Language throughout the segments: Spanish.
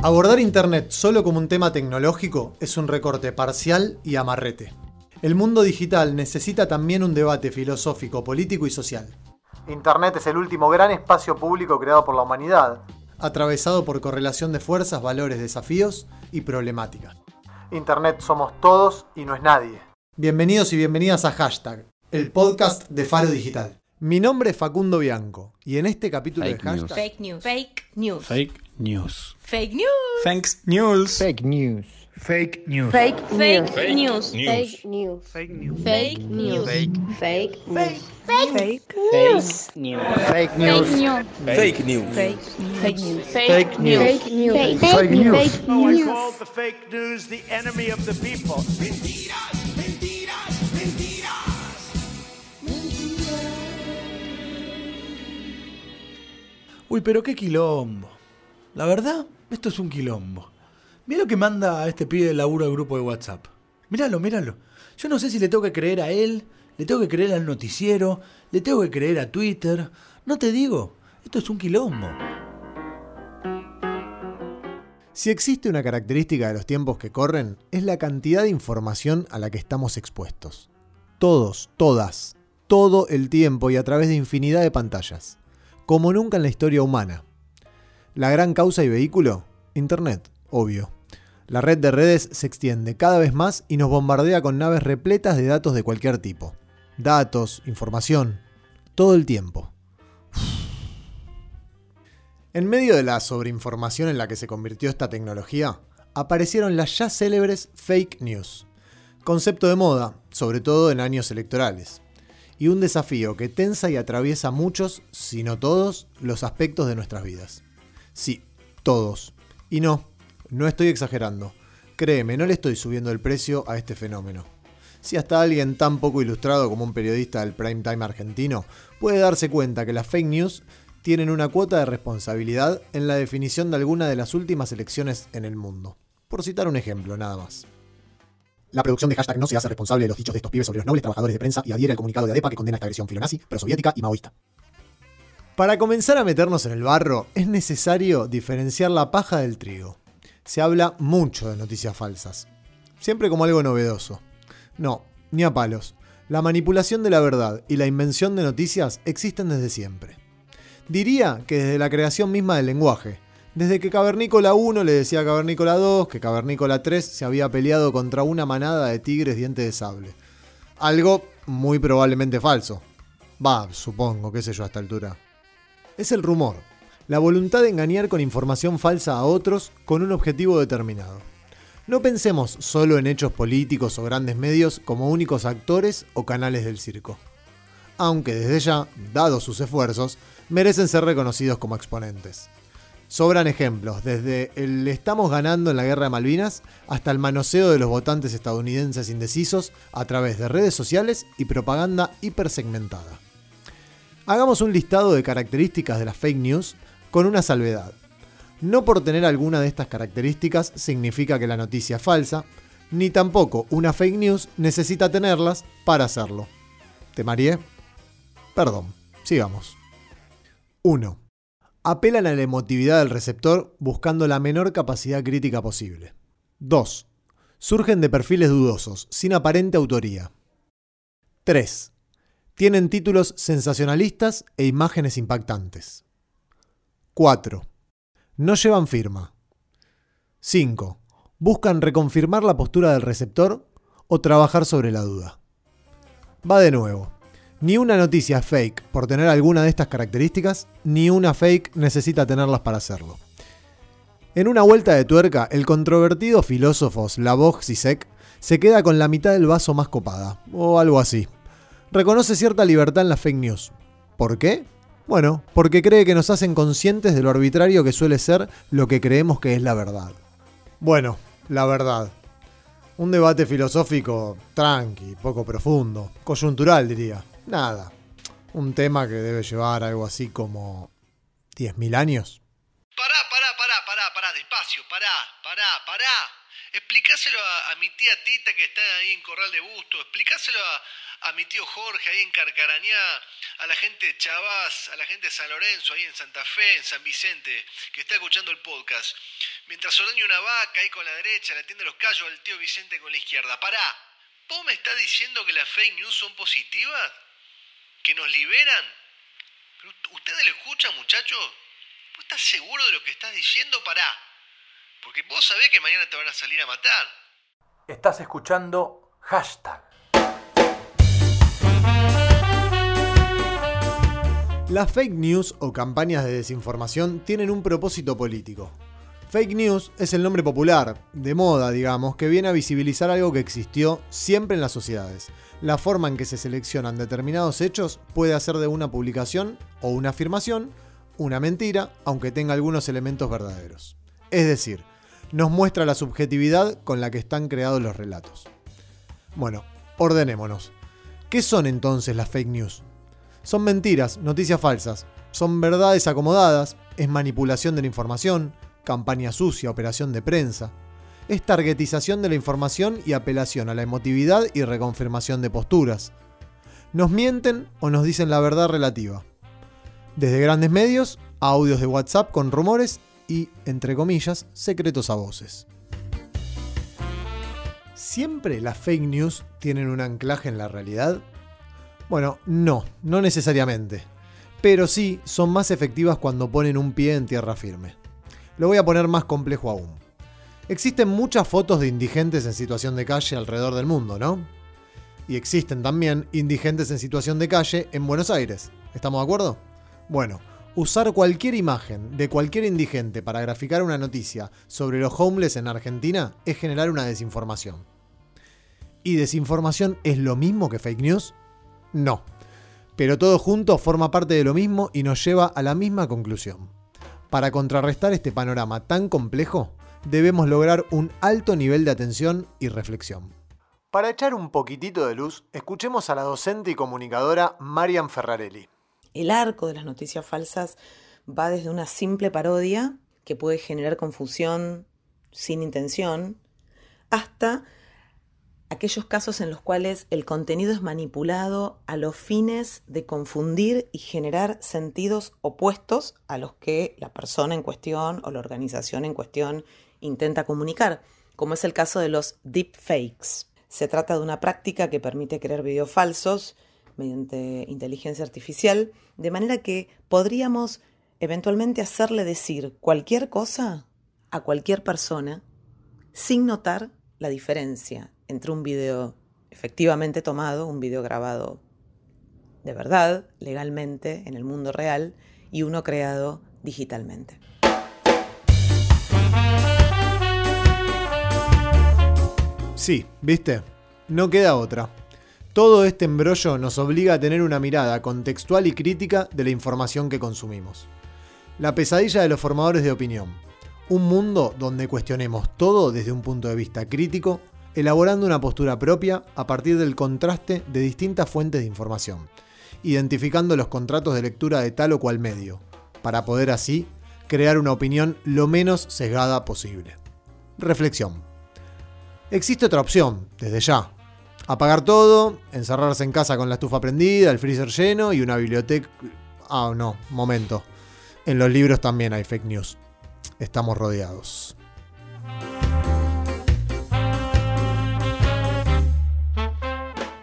Abordar Internet solo como un tema tecnológico es un recorte parcial y amarrete. El mundo digital necesita también un debate filosófico, político y social. Internet es el último gran espacio público creado por la humanidad, atravesado por correlación de fuerzas, valores, desafíos y problemáticas. Internet somos todos y no es nadie. Bienvenidos y bienvenidas a Hashtag, el podcast de Faro Digital. Mi nombre es Facundo Bianco y en este capítulo Fake de news. Hashtag Fake news. Fake news. Fake news. Fake news. Thanks news. Fake news. Fake news. Fake Fake news. news. Fake news. Fake news. Fake news. Fake. Fake news. Fake. news. Fake Fake news. news. Fake news. Fake Fake news. Fake news. Fake news. Fake news. Fake Oh, I news. called the fake news the enemy of the people. Uy, pero qué quilombo. La verdad, esto es un quilombo. Mira lo que manda a este pibe de laburo al grupo de WhatsApp. Míralo, míralo. Yo no sé si le tengo que creer a él, le tengo que creer al noticiero, le tengo que creer a Twitter. No te digo, esto es un quilombo. Si existe una característica de los tiempos que corren, es la cantidad de información a la que estamos expuestos. Todos, todas, todo el tiempo y a través de infinidad de pantallas. Como nunca en la historia humana. La gran causa y vehículo, Internet, obvio. La red de redes se extiende cada vez más y nos bombardea con naves repletas de datos de cualquier tipo. Datos, información, todo el tiempo. En medio de la sobreinformación en la que se convirtió esta tecnología, aparecieron las ya célebres fake news. Concepto de moda, sobre todo en años electorales. Y un desafío que tensa y atraviesa muchos, si no todos, los aspectos de nuestras vidas. Sí, todos. Y no, no estoy exagerando. Créeme, no le estoy subiendo el precio a este fenómeno. Si hasta alguien tan poco ilustrado como un periodista del prime time argentino puede darse cuenta que las fake news tienen una cuota de responsabilidad en la definición de alguna de las últimas elecciones en el mundo. Por citar un ejemplo, nada más. La producción de hashtag no se hace responsable de los dichos de estos pibes sobre los nobles trabajadores de prensa y adhiere al comunicado de ADEPA que condena esta agresión filonazi, prosoviética y maoísta. Para comenzar a meternos en el barro, es necesario diferenciar la paja del trigo. Se habla mucho de noticias falsas, siempre como algo novedoso. No, ni a palos. La manipulación de la verdad y la invención de noticias existen desde siempre. Diría que desde la creación misma del lenguaje, desde que Cavernícola 1 le decía a Cavernícola 2 que Cavernícola 3 se había peleado contra una manada de tigres dientes de sable. Algo muy probablemente falso. Va, supongo, qué sé yo a esta altura. Es el rumor, la voluntad de engañar con información falsa a otros con un objetivo determinado. No pensemos solo en hechos políticos o grandes medios como únicos actores o canales del circo. Aunque desde ya, dados sus esfuerzos, merecen ser reconocidos como exponentes. Sobran ejemplos, desde el estamos ganando en la guerra de Malvinas hasta el manoseo de los votantes estadounidenses indecisos a través de redes sociales y propaganda hipersegmentada. Hagamos un listado de características de las fake news con una salvedad. No por tener alguna de estas características significa que la noticia es falsa, ni tampoco una fake news necesita tenerlas para hacerlo. ¿Te mareé? Perdón, sigamos. 1. Apelan a la emotividad del receptor buscando la menor capacidad crítica posible. 2. Surgen de perfiles dudosos, sin aparente autoría. 3. Tienen títulos sensacionalistas e imágenes impactantes. 4. No llevan firma. 5. Buscan reconfirmar la postura del receptor o trabajar sobre la duda. Va de nuevo. Ni una noticia fake por tener alguna de estas características, ni una fake necesita tenerlas para hacerlo. En una vuelta de tuerca, el controvertido filósofo Slavoj Zizek se queda con la mitad del vaso más copada, o algo así. Reconoce cierta libertad en las fake news. ¿Por qué? Bueno, porque cree que nos hacen conscientes de lo arbitrario que suele ser lo que creemos que es la verdad. Bueno, la verdad. Un debate filosófico tranqui, poco profundo, coyuntural diría. Nada. Un tema que debe llevar algo así como 10.000 años. Pará, pará, pará, pará, pará, despacio, pará, pará, pará. Explicáselo a, a mi tía Tita que está ahí en Corral de Busto, explicáselo a, a mi tío Jorge ahí en Carcarañá, a la gente de Chavás, a la gente de San Lorenzo ahí en Santa Fe, en San Vicente, que está escuchando el podcast. Mientras ordeño una vaca ahí con la derecha, le atiende los callos al tío Vicente con la izquierda. Pará, ¿vos me estás diciendo que las fake news son positivas? ¿Que nos liberan? ¿Pero ¿Ustedes lo escuchan, muchachos? ¿Vos estás seguro de lo que estás diciendo? Pará. Porque vos sabés que mañana te van a salir a matar. Estás escuchando hashtag. Las fake news o campañas de desinformación tienen un propósito político. Fake news es el nombre popular, de moda, digamos, que viene a visibilizar algo que existió siempre en las sociedades. La forma en que se seleccionan determinados hechos puede hacer de una publicación o una afirmación una mentira, aunque tenga algunos elementos verdaderos. Es decir, nos muestra la subjetividad con la que están creados los relatos. Bueno, ordenémonos. ¿Qué son entonces las fake news? Son mentiras, noticias falsas, son verdades acomodadas, es manipulación de la información, campaña sucia, operación de prensa. Es targetización de la información y apelación a la emotividad y reconfirmación de posturas. Nos mienten o nos dicen la verdad relativa. Desde grandes medios a audios de WhatsApp con rumores y, entre comillas, secretos a voces. ¿Siempre las fake news tienen un anclaje en la realidad? Bueno, no, no necesariamente. Pero sí son más efectivas cuando ponen un pie en tierra firme. Lo voy a poner más complejo aún. Existen muchas fotos de indigentes en situación de calle alrededor del mundo, ¿no? Y existen también indigentes en situación de calle en Buenos Aires. ¿Estamos de acuerdo? Bueno, usar cualquier imagen de cualquier indigente para graficar una noticia sobre los homeless en Argentina es generar una desinformación. ¿Y desinformación es lo mismo que fake news? No. Pero todo junto forma parte de lo mismo y nos lleva a la misma conclusión. Para contrarrestar este panorama tan complejo, debemos lograr un alto nivel de atención y reflexión. Para echar un poquitito de luz, escuchemos a la docente y comunicadora Marian Ferrarelli. El arco de las noticias falsas va desde una simple parodia que puede generar confusión sin intención hasta aquellos casos en los cuales el contenido es manipulado a los fines de confundir y generar sentidos opuestos a los que la persona en cuestión o la organización en cuestión intenta comunicar, como es el caso de los deepfakes. Se trata de una práctica que permite crear videos falsos mediante inteligencia artificial, de manera que podríamos eventualmente hacerle decir cualquier cosa a cualquier persona sin notar la diferencia entre un video efectivamente tomado, un video grabado de verdad, legalmente, en el mundo real, y uno creado digitalmente. Sí, ¿viste? No queda otra. Todo este embrollo nos obliga a tener una mirada contextual y crítica de la información que consumimos. La pesadilla de los formadores de opinión. Un mundo donde cuestionemos todo desde un punto de vista crítico, elaborando una postura propia a partir del contraste de distintas fuentes de información, identificando los contratos de lectura de tal o cual medio, para poder así crear una opinión lo menos sesgada posible. Reflexión. Existe otra opción, desde ya. Apagar todo, encerrarse en casa con la estufa prendida, el freezer lleno y una biblioteca... Ah, no, momento. En los libros también hay fake news. Estamos rodeados.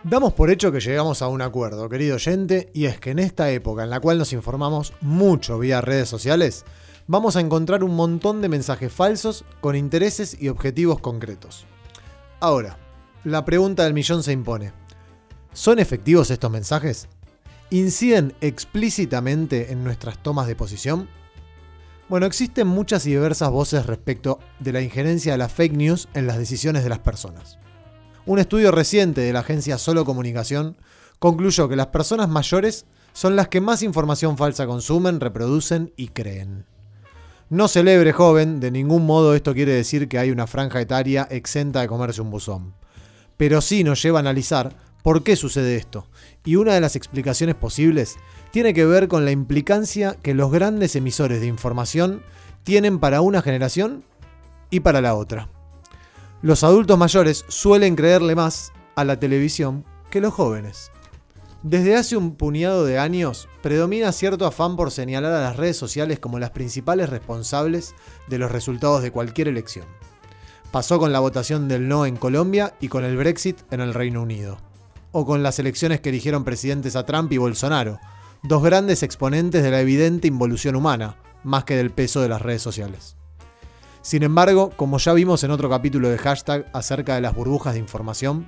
Damos por hecho que llegamos a un acuerdo, querido oyente, y es que en esta época en la cual nos informamos mucho vía redes sociales, vamos a encontrar un montón de mensajes falsos con intereses y objetivos concretos. Ahora, la pregunta del millón se impone. ¿Son efectivos estos mensajes? ¿Inciden explícitamente en nuestras tomas de posición? Bueno, existen muchas y diversas voces respecto de la injerencia de las fake news en las decisiones de las personas. Un estudio reciente de la agencia Solo Comunicación concluyó que las personas mayores son las que más información falsa consumen, reproducen y creen. No celebre joven, de ningún modo esto quiere decir que hay una franja etaria exenta de comerse un buzón. Pero sí nos lleva a analizar por qué sucede esto. Y una de las explicaciones posibles tiene que ver con la implicancia que los grandes emisores de información tienen para una generación y para la otra. Los adultos mayores suelen creerle más a la televisión que los jóvenes. Desde hace un puñado de años predomina cierto afán por señalar a las redes sociales como las principales responsables de los resultados de cualquier elección. Pasó con la votación del no en Colombia y con el Brexit en el Reino Unido. O con las elecciones que eligieron presidentes a Trump y Bolsonaro, dos grandes exponentes de la evidente involución humana, más que del peso de las redes sociales. Sin embargo, como ya vimos en otro capítulo de hashtag acerca de las burbujas de información,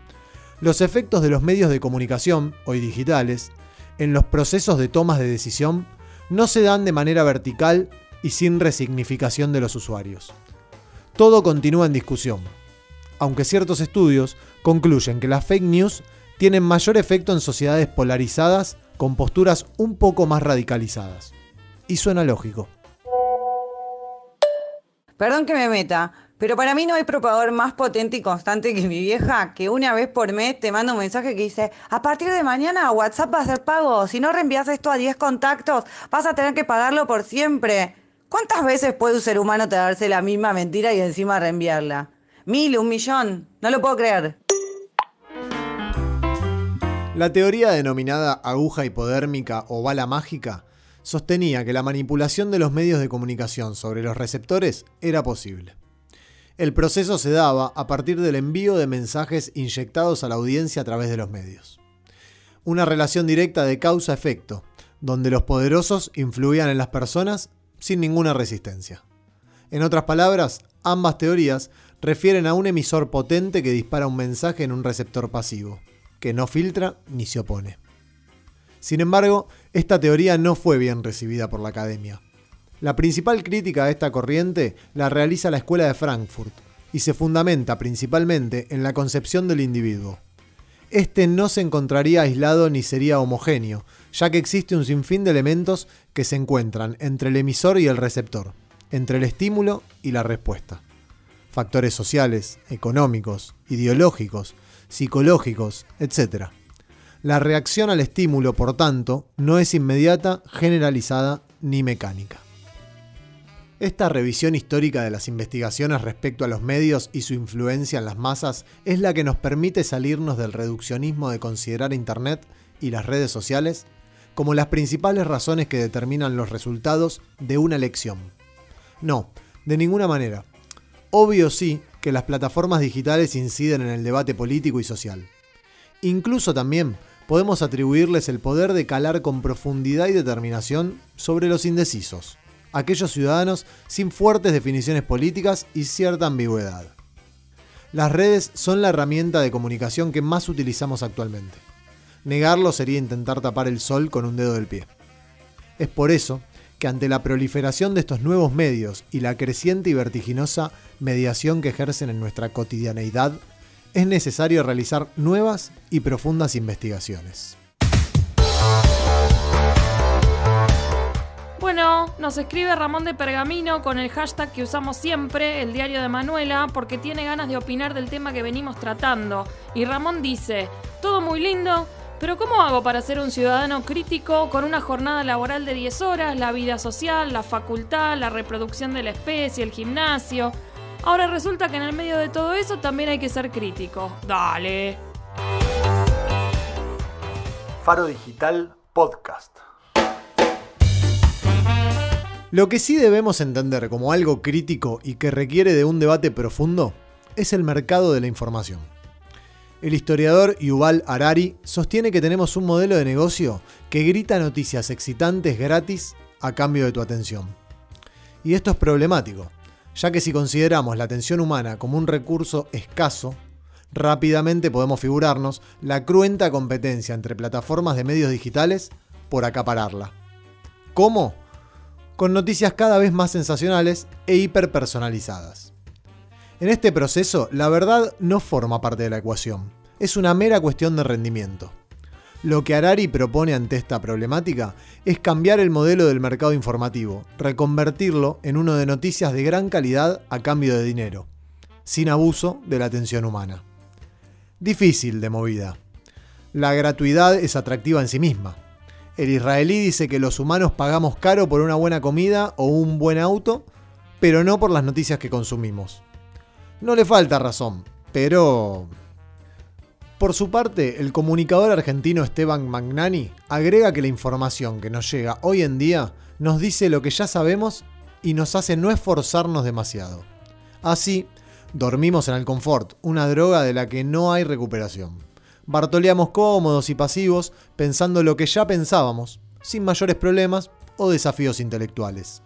los efectos de los medios de comunicación, hoy digitales, en los procesos de tomas de decisión no se dan de manera vertical y sin resignificación de los usuarios. Todo continúa en discusión, aunque ciertos estudios concluyen que las fake news tienen mayor efecto en sociedades polarizadas con posturas un poco más radicalizadas. Y suena lógico. Perdón que me meta, pero para mí no hay propagador más potente y constante que mi vieja, que una vez por mes te manda un mensaje que dice, a partir de mañana WhatsApp va a ser pago, si no reenvías esto a 10 contactos, vas a tener que pagarlo por siempre. ¿Cuántas veces puede un ser humano traerse la misma mentira y encima reenviarla? Mil, un millón, no lo puedo creer. La teoría denominada aguja hipodérmica o bala mágica sostenía que la manipulación de los medios de comunicación sobre los receptores era posible. El proceso se daba a partir del envío de mensajes inyectados a la audiencia a través de los medios. Una relación directa de causa-efecto, donde los poderosos influían en las personas sin ninguna resistencia. En otras palabras, ambas teorías refieren a un emisor potente que dispara un mensaje en un receptor pasivo, que no filtra ni se opone. Sin embargo, esta teoría no fue bien recibida por la academia. La principal crítica a esta corriente la realiza la Escuela de Frankfurt y se fundamenta principalmente en la concepción del individuo. Este no se encontraría aislado ni sería homogéneo, ya que existe un sinfín de elementos que se encuentran entre el emisor y el receptor, entre el estímulo y la respuesta. Factores sociales, económicos, ideológicos, psicológicos, etc. La reacción al estímulo, por tanto, no es inmediata, generalizada ni mecánica. Esta revisión histórica de las investigaciones respecto a los medios y su influencia en las masas es la que nos permite salirnos del reduccionismo de considerar Internet y las redes sociales como las principales razones que determinan los resultados de una elección. No, de ninguna manera. Obvio sí que las plataformas digitales inciden en el debate político y social. Incluso también podemos atribuirles el poder de calar con profundidad y determinación sobre los indecisos, aquellos ciudadanos sin fuertes definiciones políticas y cierta ambigüedad. Las redes son la herramienta de comunicación que más utilizamos actualmente. Negarlo sería intentar tapar el sol con un dedo del pie. Es por eso que ante la proliferación de estos nuevos medios y la creciente y vertiginosa mediación que ejercen en nuestra cotidianeidad, es necesario realizar nuevas y profundas investigaciones. Bueno, nos escribe Ramón de Pergamino con el hashtag que usamos siempre, el diario de Manuela, porque tiene ganas de opinar del tema que venimos tratando. Y Ramón dice, todo muy lindo, pero ¿cómo hago para ser un ciudadano crítico con una jornada laboral de 10 horas, la vida social, la facultad, la reproducción de la especie, el gimnasio? Ahora resulta que en el medio de todo eso también hay que ser crítico. Dale. Faro Digital Podcast. Lo que sí debemos entender como algo crítico y que requiere de un debate profundo es el mercado de la información. El historiador Yuval Harari sostiene que tenemos un modelo de negocio que grita noticias excitantes gratis a cambio de tu atención. Y esto es problemático, ya que si consideramos la atención humana como un recurso escaso, rápidamente podemos figurarnos la cruenta competencia entre plataformas de medios digitales por acapararla. ¿Cómo? Con noticias cada vez más sensacionales e hiperpersonalizadas. En este proceso, la verdad no forma parte de la ecuación, es una mera cuestión de rendimiento. Lo que Harari propone ante esta problemática es cambiar el modelo del mercado informativo, reconvertirlo en uno de noticias de gran calidad a cambio de dinero, sin abuso de la atención humana. Difícil de movida. La gratuidad es atractiva en sí misma. El israelí dice que los humanos pagamos caro por una buena comida o un buen auto, pero no por las noticias que consumimos. No le falta razón, pero... Por su parte, el comunicador argentino Esteban Magnani agrega que la información que nos llega hoy en día nos dice lo que ya sabemos y nos hace no esforzarnos demasiado. Así, dormimos en el confort, una droga de la que no hay recuperación. Bartoleamos cómodos y pasivos pensando lo que ya pensábamos, sin mayores problemas o desafíos intelectuales.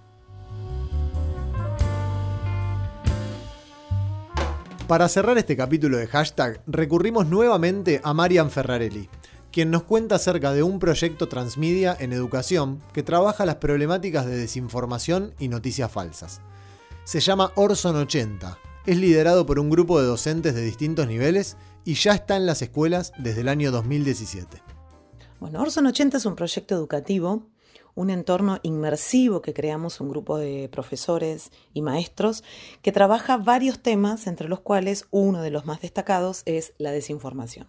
Para cerrar este capítulo de hashtag, recurrimos nuevamente a Marian Ferrarelli, quien nos cuenta acerca de un proyecto transmedia en educación que trabaja las problemáticas de desinformación y noticias falsas. Se llama Orson 80, es liderado por un grupo de docentes de distintos niveles y ya está en las escuelas desde el año 2017. Bueno, Orson 80 es un proyecto educativo, un entorno inmersivo que creamos un grupo de profesores y maestros que trabaja varios temas, entre los cuales uno de los más destacados es la desinformación.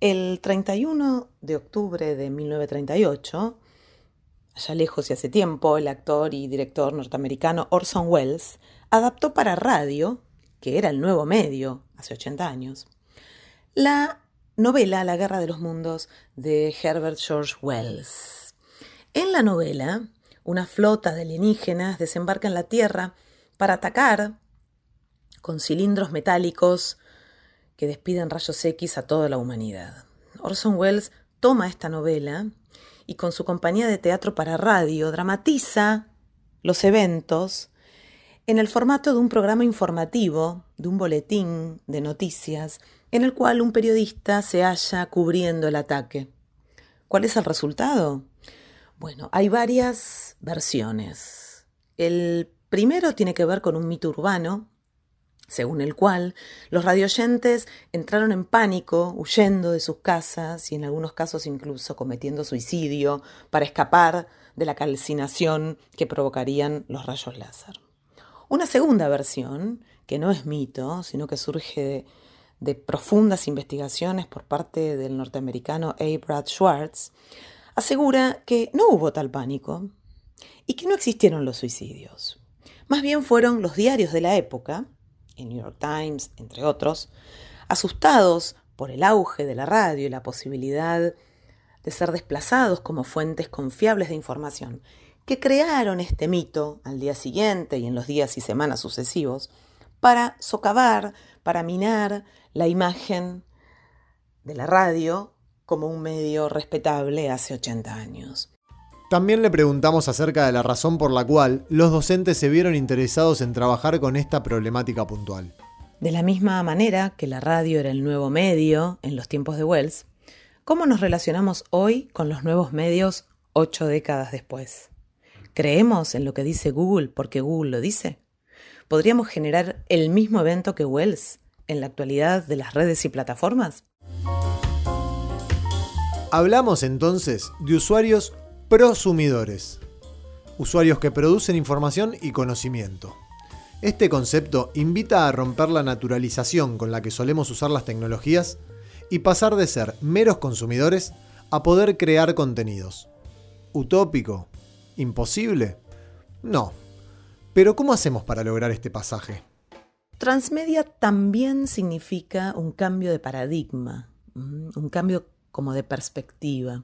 El 31 de octubre de 1938, allá lejos y hace tiempo, el actor y director norteamericano Orson Welles adaptó para radio, que era el nuevo medio hace 80 años, la novela La Guerra de los Mundos de Herbert George Wells. En la novela, una flota de alienígenas desembarca en la Tierra para atacar con cilindros metálicos que despiden rayos X a toda la humanidad. Orson Welles toma esta novela y con su compañía de teatro para radio dramatiza los eventos en el formato de un programa informativo, de un boletín de noticias, en el cual un periodista se halla cubriendo el ataque. ¿Cuál es el resultado? Bueno, hay varias versiones. El primero tiene que ver con un mito urbano, según el cual los radioyentes entraron en pánico, huyendo de sus casas y en algunos casos incluso cometiendo suicidio para escapar de la calcinación que provocarían los rayos láser. Una segunda versión, que no es mito, sino que surge de, de profundas investigaciones por parte del norteamericano A. Brad Schwartz, asegura que no hubo tal pánico y que no existieron los suicidios. Más bien fueron los diarios de la época, el New York Times, entre otros, asustados por el auge de la radio y la posibilidad de ser desplazados como fuentes confiables de información, que crearon este mito al día siguiente y en los días y semanas sucesivos para socavar, para minar la imagen de la radio como un medio respetable hace 80 años. También le preguntamos acerca de la razón por la cual los docentes se vieron interesados en trabajar con esta problemática puntual. De la misma manera que la radio era el nuevo medio en los tiempos de Wells, ¿cómo nos relacionamos hoy con los nuevos medios ocho décadas después? ¿Creemos en lo que dice Google porque Google lo dice? ¿Podríamos generar el mismo evento que Wells en la actualidad de las redes y plataformas? Hablamos entonces de usuarios prosumidores, usuarios que producen información y conocimiento. Este concepto invita a romper la naturalización con la que solemos usar las tecnologías y pasar de ser meros consumidores a poder crear contenidos. ¿Utópico? ¿Imposible? No. Pero ¿cómo hacemos para lograr este pasaje? Transmedia también significa un cambio de paradigma, un cambio como de perspectiva,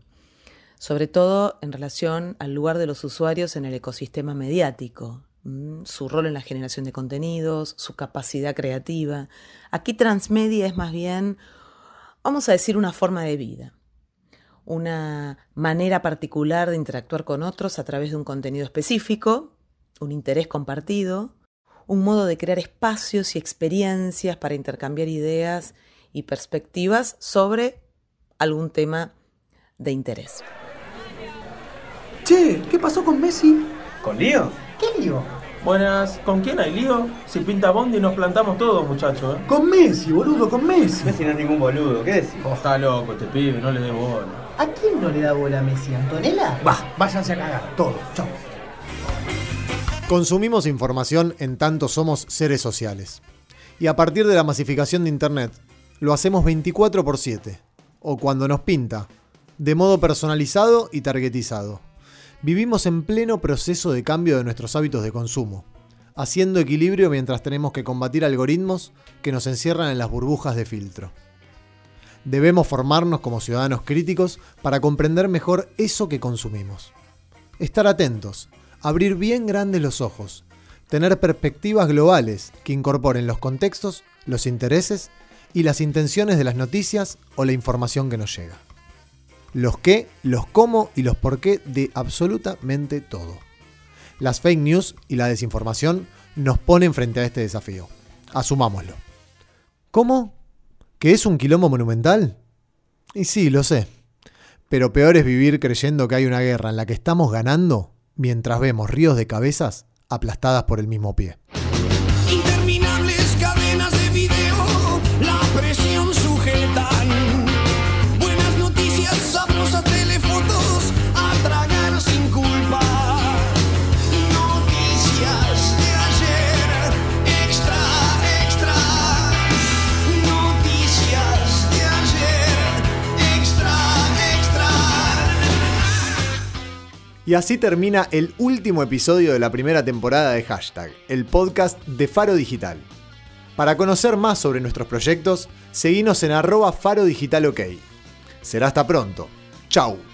sobre todo en relación al lugar de los usuarios en el ecosistema mediático, su rol en la generación de contenidos, su capacidad creativa. Aquí transmedia es más bien, vamos a decir, una forma de vida, una manera particular de interactuar con otros a través de un contenido específico, un interés compartido, un modo de crear espacios y experiencias para intercambiar ideas y perspectivas sobre algún tema de interés. Che, ¿qué pasó con Messi? ¿Con lío? ¿Qué lío? Buenas, ¿con quién hay lío? Si pinta Bondi nos plantamos todos, muchachos. ¿eh? Con Messi, boludo, con Messi. Messi no es ningún boludo, ¿qué decís? Oh, está loco este pibe, no le dé bola. ¿A quién no le da bola a Messi? ¿Antonella? Va, váyanse a cagar, todos, chao. Consumimos información en tanto somos seres sociales. Y a partir de la masificación de Internet, lo hacemos 24 por 7, o cuando nos pinta, de modo personalizado y targetizado. Vivimos en pleno proceso de cambio de nuestros hábitos de consumo, haciendo equilibrio mientras tenemos que combatir algoritmos que nos encierran en las burbujas de filtro. Debemos formarnos como ciudadanos críticos para comprender mejor eso que consumimos. Estar atentos, abrir bien grandes los ojos, tener perspectivas globales que incorporen los contextos, los intereses y las intenciones de las noticias o la información que nos llega. Los qué, los cómo y los por qué de absolutamente todo. Las fake news y la desinformación nos ponen frente a este desafío. Asumámoslo. ¿Cómo? ¿Que es un quilombo monumental? Y sí, lo sé. Pero peor es vivir creyendo que hay una guerra en la que estamos ganando mientras vemos ríos de cabezas aplastadas por el mismo pie. Y así termina el último episodio de la primera temporada de Hashtag, el podcast de Faro Digital. Para conocer más sobre nuestros proyectos, seguinos en arroba Faro Digital OK. Será hasta pronto. Chau.